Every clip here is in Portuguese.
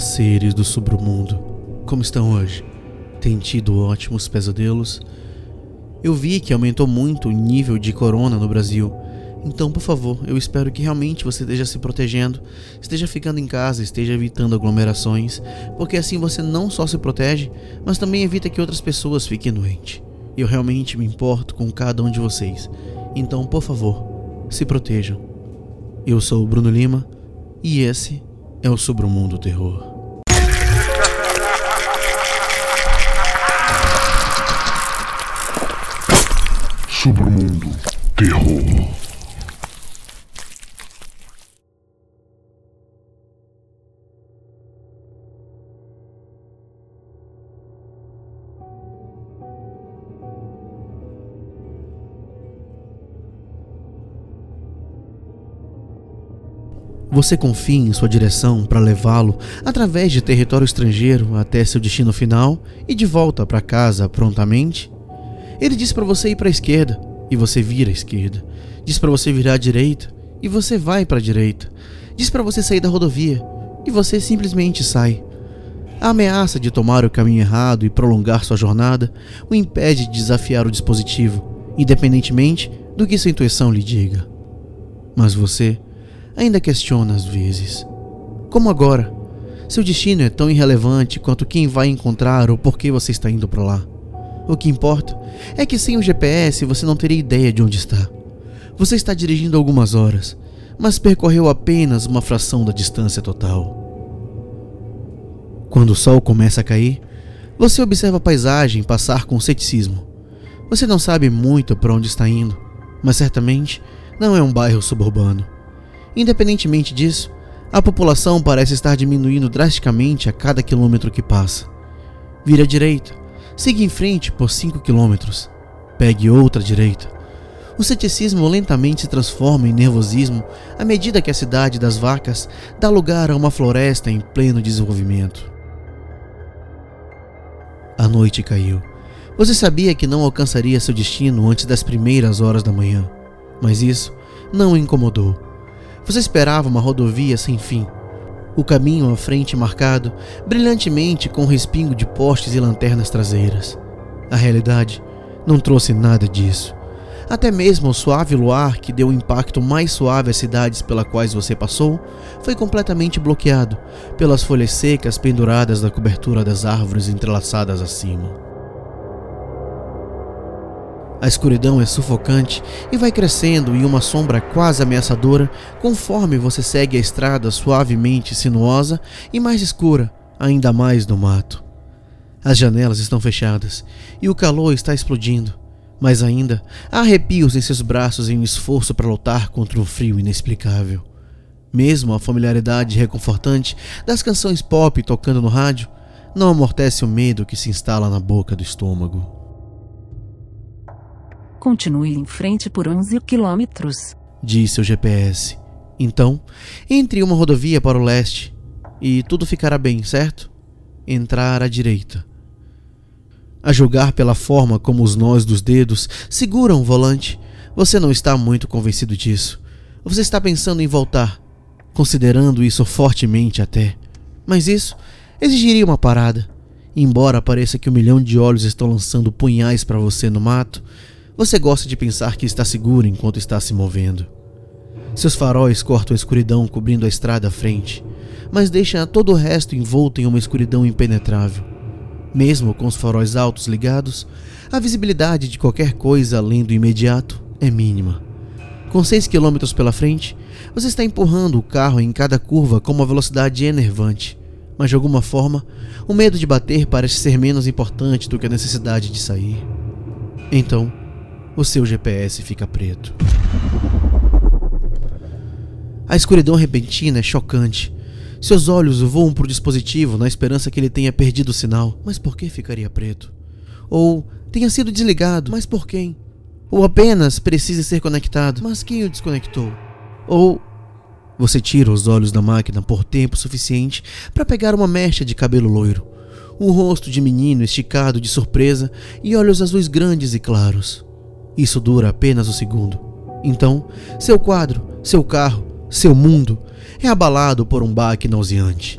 Seres do submundo. Como estão hoje? Tem tido ótimos pesadelos? Eu vi que aumentou muito o nível de corona no Brasil. Então, por favor, eu espero que realmente você esteja se protegendo, esteja ficando em casa, esteja evitando aglomerações, porque assim você não só se protege, mas também evita que outras pessoas fiquem doentes. Eu realmente me importo com cada um de vocês. Então, por favor, se protejam. Eu sou o Bruno Lima e esse é o Sobre o Mundo Terror. Sobre o Mundo Terror. Você confia em sua direção para levá-lo através de território estrangeiro até seu destino final e de volta para casa prontamente? Ele diz para você ir para a esquerda e você vira à esquerda. Diz para você virar à direita e você vai para a direita. Diz para você sair da rodovia e você simplesmente sai. A ameaça de tomar o caminho errado e prolongar sua jornada o impede de desafiar o dispositivo, independentemente do que sua intuição lhe diga. Mas você ainda questiona às vezes. Como agora? Seu destino é tão irrelevante quanto quem vai encontrar ou por que você está indo para lá. O que importa é que sem o GPS você não teria ideia de onde está. Você está dirigindo algumas horas, mas percorreu apenas uma fração da distância total. Quando o sol começa a cair, você observa a paisagem passar com ceticismo. Você não sabe muito para onde está indo, mas certamente não é um bairro suburbano. Independentemente disso, a população parece estar diminuindo drasticamente a cada quilômetro que passa. Vire à direita, siga em frente por 5 quilômetros, pegue outra direita. O ceticismo lentamente se transforma em nervosismo à medida que a cidade das vacas dá lugar a uma floresta em pleno desenvolvimento. A noite caiu. Você sabia que não alcançaria seu destino antes das primeiras horas da manhã, mas isso não o incomodou. Você esperava uma rodovia sem fim. O caminho à frente marcado brilhantemente com respingo de postes e lanternas traseiras. A realidade não trouxe nada disso. Até mesmo o suave luar que deu o impacto mais suave às cidades pelas quais você passou foi completamente bloqueado pelas folhas secas penduradas da cobertura das árvores entrelaçadas acima. A escuridão é sufocante e vai crescendo em uma sombra quase ameaçadora conforme você segue a estrada suavemente sinuosa e mais escura, ainda mais no mato. As janelas estão fechadas e o calor está explodindo, mas ainda há arrepios em seus braços em um esforço para lutar contra um frio inexplicável. Mesmo a familiaridade reconfortante das canções pop tocando no rádio não amortece o medo que se instala na boca do estômago. Continue em frente por 11 quilômetros, disse o GPS. Então, entre uma rodovia para o leste e tudo ficará bem, certo? Entrar à direita. A julgar pela forma como os nós dos dedos seguram o volante, você não está muito convencido disso. Você está pensando em voltar, considerando isso fortemente até. Mas isso exigiria uma parada. Embora pareça que um milhão de olhos estão lançando punhais para você no mato, você gosta de pensar que está seguro enquanto está se movendo. Seus faróis cortam a escuridão cobrindo a estrada à frente, mas deixam todo o resto envolto em uma escuridão impenetrável. Mesmo com os faróis altos ligados, a visibilidade de qualquer coisa além do imediato é mínima. Com 6 km pela frente, você está empurrando o carro em cada curva com uma velocidade enervante, mas de alguma forma, o medo de bater parece ser menos importante do que a necessidade de sair. Então, o seu GPS fica preto. A escuridão repentina é chocante. Seus olhos voam para o dispositivo na esperança que ele tenha perdido o sinal. Mas por que ficaria preto? Ou tenha sido desligado, mas por quem? Ou apenas precise ser conectado, mas quem o desconectou? Ou você tira os olhos da máquina por tempo suficiente para pegar uma mecha de cabelo loiro, um rosto de menino esticado de surpresa e olhos azuis grandes e claros. Isso dura apenas um segundo. Então, seu quadro, seu carro, seu mundo é abalado por um baque nauseante.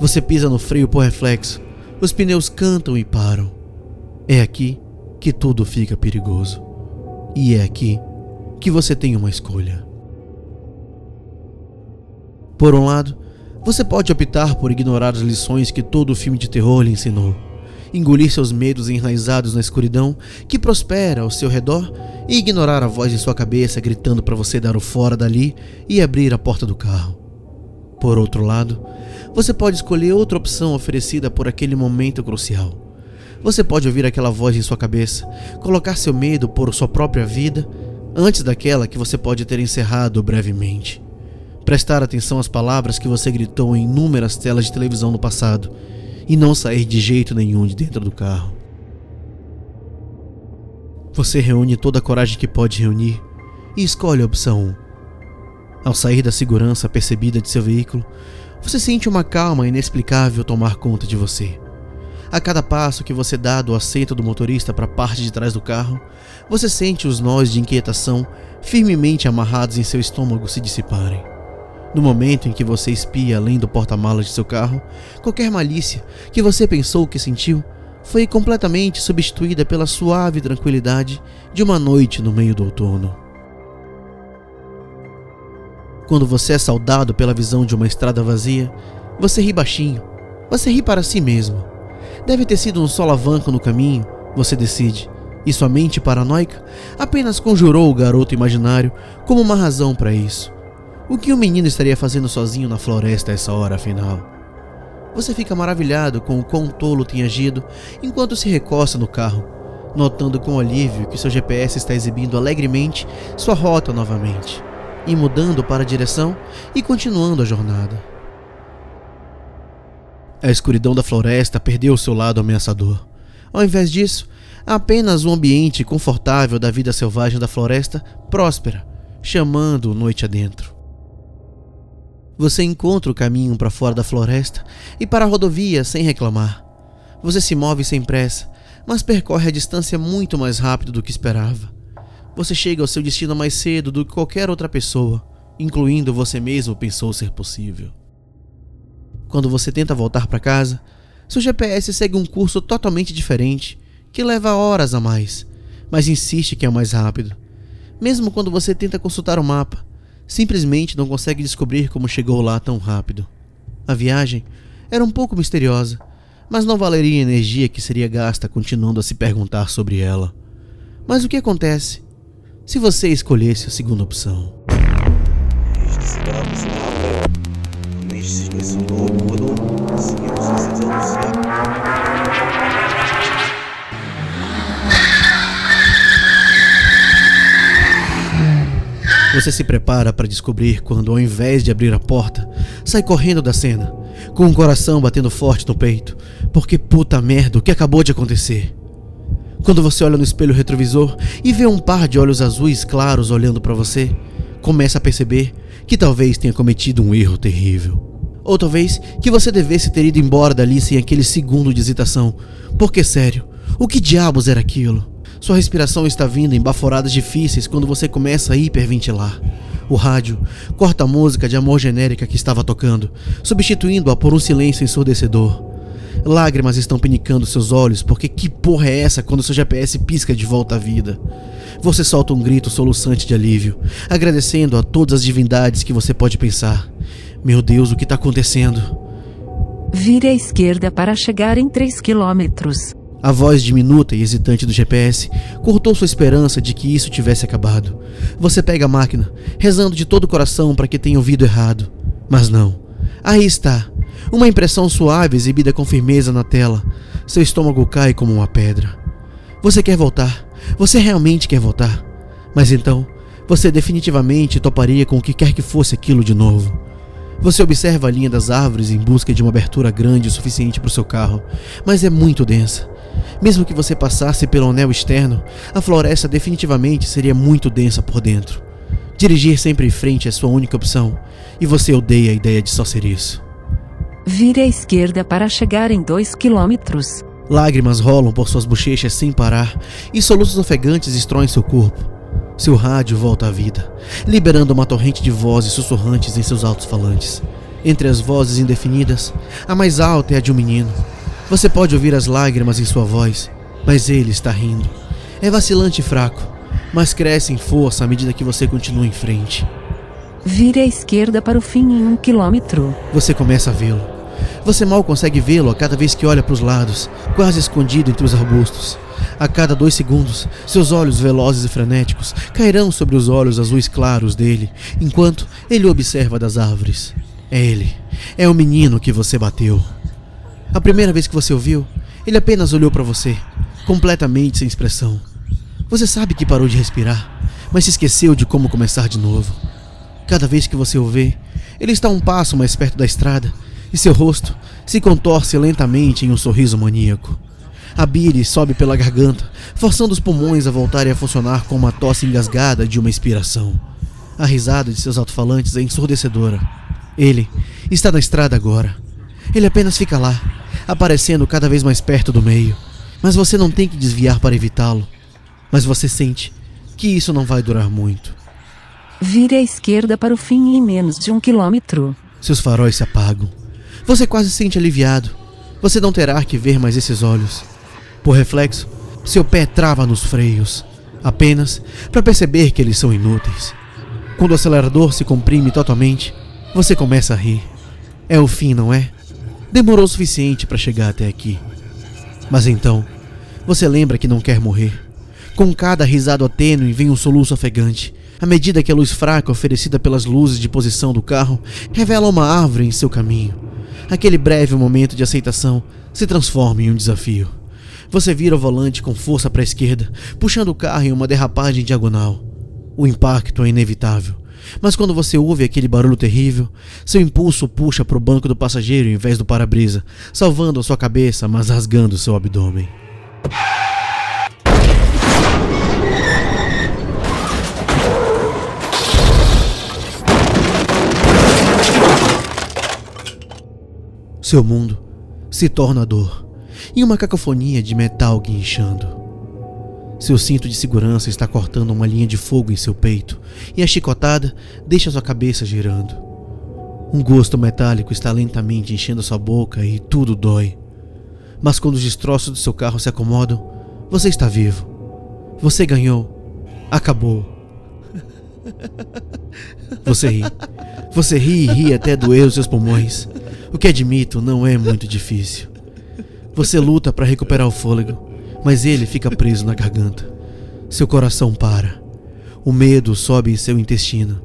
Você pisa no freio por reflexo, os pneus cantam e param. É aqui que tudo fica perigoso. E é aqui que você tem uma escolha. Por um lado, você pode optar por ignorar as lições que todo filme de terror lhe ensinou, engolir seus medos enraizados na escuridão que prospera ao seu redor e ignorar a voz em sua cabeça gritando para você dar o fora dali e abrir a porta do carro. Por outro lado, você pode escolher outra opção oferecida por aquele momento crucial. Você pode ouvir aquela voz em sua cabeça, colocar seu medo por sua própria vida antes daquela que você pode ter encerrado brevemente. Prestar atenção às palavras que você gritou em inúmeras telas de televisão no passado e não sair de jeito nenhum de dentro do carro. Você reúne toda a coragem que pode reunir e escolhe a opção 1. Ao sair da segurança percebida de seu veículo, você sente uma calma inexplicável tomar conta de você. A cada passo que você dá do assento do motorista para a parte de trás do carro, você sente os nós de inquietação firmemente amarrados em seu estômago se dissiparem. No momento em que você espia além do porta-malas de seu carro, qualquer malícia que você pensou que sentiu foi completamente substituída pela suave tranquilidade de uma noite no meio do outono. Quando você é saudado pela visão de uma estrada vazia, você ri baixinho. Você ri para si mesmo. Deve ter sido um solavanco no caminho, você decide. E sua mente paranoica apenas conjurou o garoto imaginário como uma razão para isso. O que o menino estaria fazendo sozinho na floresta a essa hora, afinal? Você fica maravilhado com o quão tolo tem agido enquanto se recosta no carro, notando com alívio que seu GPS está exibindo alegremente sua rota novamente e mudando para a direção e continuando a jornada. A escuridão da floresta perdeu seu lado ameaçador. Ao invés disso, apenas um ambiente confortável da vida selvagem da floresta próspera, chamando noite adentro. Você encontra o caminho para fora da floresta e para a rodovia sem reclamar. Você se move sem pressa, mas percorre a distância muito mais rápido do que esperava. Você chega ao seu destino mais cedo do que qualquer outra pessoa, incluindo você mesmo, pensou ser possível. Quando você tenta voltar para casa, seu GPS segue um curso totalmente diferente, que leva horas a mais, mas insiste que é o mais rápido. Mesmo quando você tenta consultar o mapa, simplesmente não consegue descobrir como chegou lá tão rápido. A viagem era um pouco misteriosa, mas não valeria a energia que seria gasta continuando a se perguntar sobre ela. Mas o que acontece se você escolhesse a segunda opção. Você se prepara para descobrir quando, ao invés de abrir a porta, sai correndo da cena, com o coração batendo forte no peito, porque puta merda, o que acabou de acontecer? Quando você olha no espelho retrovisor e vê um par de olhos azuis claros olhando para você, começa a perceber que talvez tenha cometido um erro terrível. Ou talvez que você devesse ter ido embora dali sem aquele segundo de hesitação. Porque, sério, o que diabos era aquilo? Sua respiração está vindo em baforadas difíceis quando você começa a hiperventilar. O rádio corta a música de amor genérica que estava tocando, substituindo-a por um silêncio ensurdecedor. Lágrimas estão pinicando seus olhos, porque que porra é essa quando seu GPS pisca de volta à vida? Você solta um grito soluçante de alívio, agradecendo a todas as divindades que você pode pensar. Meu Deus, o que está acontecendo? Vire à esquerda para chegar em 3 quilômetros. A voz diminuta e hesitante do GPS cortou sua esperança de que isso tivesse acabado. Você pega a máquina, rezando de todo o coração para que tenha ouvido errado. Mas não. Aí está, uma impressão suave exibida com firmeza na tela. Seu estômago cai como uma pedra. Você quer voltar. Você realmente quer voltar. Mas então, você definitivamente toparia com o que quer que fosse aquilo de novo. Você observa a linha das árvores em busca de uma abertura grande o suficiente para o seu carro, mas é muito densa. Mesmo que você passasse pelo anel externo, a floresta definitivamente seria muito densa por dentro. Dirigir sempre em frente é sua única opção, e você odeia a ideia de só ser isso. Vire à esquerda para chegar em 2 quilômetros. Lágrimas rolam por suas bochechas sem parar e soluços ofegantes estroem seu corpo. Seu rádio volta à vida, liberando uma torrente de vozes sussurrantes em seus altos-falantes. Entre as vozes indefinidas, a mais alta é a de um menino. Você pode ouvir as lágrimas em sua voz, mas ele está rindo. É vacilante e fraco, mas cresce em força à medida que você continua em frente. Vire à esquerda para o fim em um quilômetro. Você começa a vê-lo. Você mal consegue vê-lo a cada vez que olha para os lados, quase escondido entre os arbustos. A cada dois segundos, seus olhos velozes e frenéticos cairão sobre os olhos azuis claros dele, enquanto ele observa das árvores. É ele. É o menino que você bateu. A primeira vez que você o viu, ele apenas olhou para você, completamente sem expressão. Você sabe que parou de respirar, mas se esqueceu de como começar de novo. Cada vez que você o vê, ele está um passo mais perto da estrada e seu rosto se contorce lentamente em um sorriso maníaco. A bile sobe pela garganta, forçando os pulmões a voltarem a funcionar com uma tosse engasgada de uma expiração. A risada de seus alto-falantes é ensurdecedora. Ele está na estrada agora. Ele apenas fica lá, aparecendo cada vez mais perto do meio. Mas você não tem que desviar para evitá-lo. Mas você sente que isso não vai durar muito. Vire à esquerda para o fim em menos de um quilômetro. Seus faróis se apagam. Você quase se sente aliviado. Você não terá que ver mais esses olhos. Por reflexo, seu pé trava nos freios, apenas para perceber que eles são inúteis. Quando o acelerador se comprime totalmente, você começa a rir. É o fim, não é? Demorou o suficiente para chegar até aqui. Mas então, você lembra que não quer morrer. Com cada risada tênue vem um soluço ofegante. À medida que a luz fraca oferecida pelas luzes de posição do carro revela uma árvore em seu caminho, aquele breve momento de aceitação se transforma em um desafio. Você vira o volante com força para a esquerda, puxando o carro em uma derrapagem diagonal. O impacto é inevitável, mas quando você ouve aquele barulho terrível, seu impulso puxa para o banco do passageiro em vez do para-brisa, salvando a sua cabeça, mas rasgando seu abdômen. Seu mundo se torna dor e uma cacofonia de metal guinchando. Seu cinto de segurança está cortando uma linha de fogo em seu peito e a chicotada deixa sua cabeça girando. Um gosto metálico está lentamente enchendo sua boca e tudo dói. Mas quando os destroços do seu carro se acomodam, você está vivo. Você ganhou. Acabou. Você ri. Você ri e ri até doer os seus pulmões. O que admito não é muito difícil. Você luta para recuperar o fôlego, mas ele fica preso na garganta. Seu coração para. O medo sobe em seu intestino.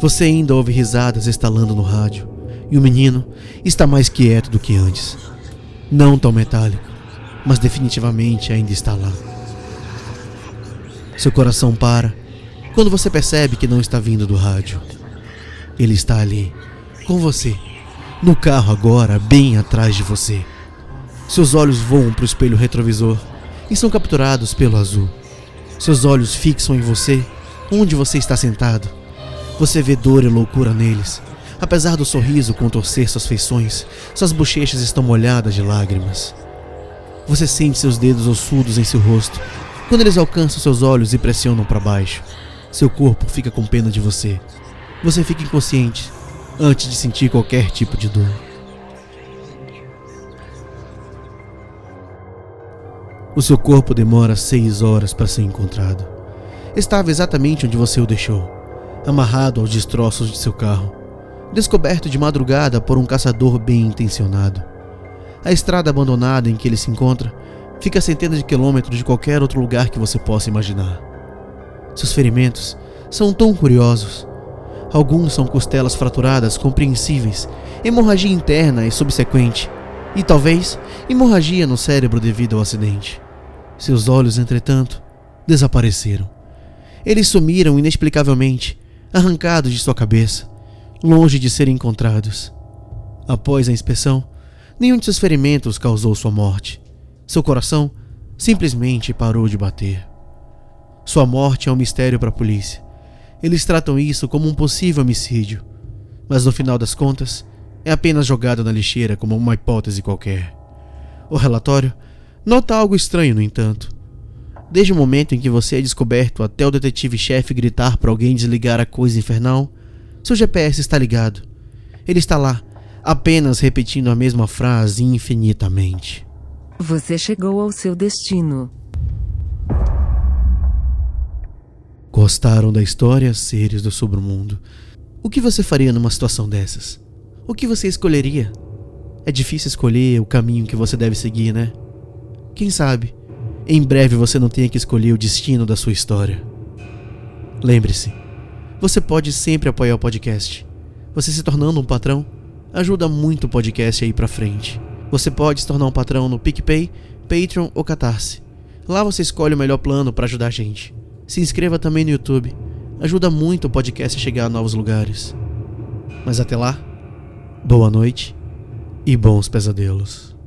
Você ainda ouve risadas estalando no rádio, e o menino está mais quieto do que antes. Não tão metálico, mas definitivamente ainda está lá. Seu coração para quando você percebe que não está vindo do rádio. Ele está ali, com você no carro agora, bem atrás de você. Seus olhos voam para o espelho retrovisor e são capturados pelo azul. Seus olhos fixam em você, onde você está sentado. Você vê dor e loucura neles. Apesar do sorriso contorcer suas feições, suas bochechas estão molhadas de lágrimas. Você sente seus dedos ossudos em seu rosto. Quando eles alcançam seus olhos e pressionam para baixo, seu corpo fica com pena de você. Você fica inconsciente antes de sentir qualquer tipo de dor. O seu corpo demora seis horas para ser encontrado. Estava exatamente onde você o deixou, amarrado aos destroços de seu carro, descoberto de madrugada por um caçador bem intencionado. A estrada abandonada em que ele se encontra fica a centenas de quilômetros de qualquer outro lugar que você possa imaginar. Seus ferimentos são tão curiosos Alguns são costelas fraturadas compreensíveis, hemorragia interna e subsequente, e talvez hemorragia no cérebro devido ao acidente. Seus olhos, entretanto, desapareceram. Eles sumiram inexplicavelmente, arrancados de sua cabeça, longe de serem encontrados. Após a inspeção, nenhum de seus ferimentos causou sua morte. Seu coração simplesmente parou de bater. Sua morte é um mistério para a polícia. Eles tratam isso como um possível homicídio, mas no final das contas, é apenas jogado na lixeira como uma hipótese qualquer. O relatório nota algo estranho, no entanto. Desde o momento em que você é descoberto até o detetive-chefe gritar para alguém desligar a coisa infernal, seu GPS está ligado. Ele está lá, apenas repetindo a mesma frase infinitamente. Você chegou ao seu destino. Gostaram da história, seres do submundo? O que você faria numa situação dessas? O que você escolheria? É difícil escolher o caminho que você deve seguir, né? Quem sabe, em breve você não tenha que escolher o destino da sua história. Lembre-se, você pode sempre apoiar o podcast. Você se tornando um patrão ajuda muito o podcast a ir pra frente. Você pode se tornar um patrão no PicPay, Patreon ou Catarse. Lá você escolhe o melhor plano para ajudar a gente. Se inscreva também no YouTube. Ajuda muito o podcast a chegar a novos lugares. Mas até lá, boa noite e bons pesadelos.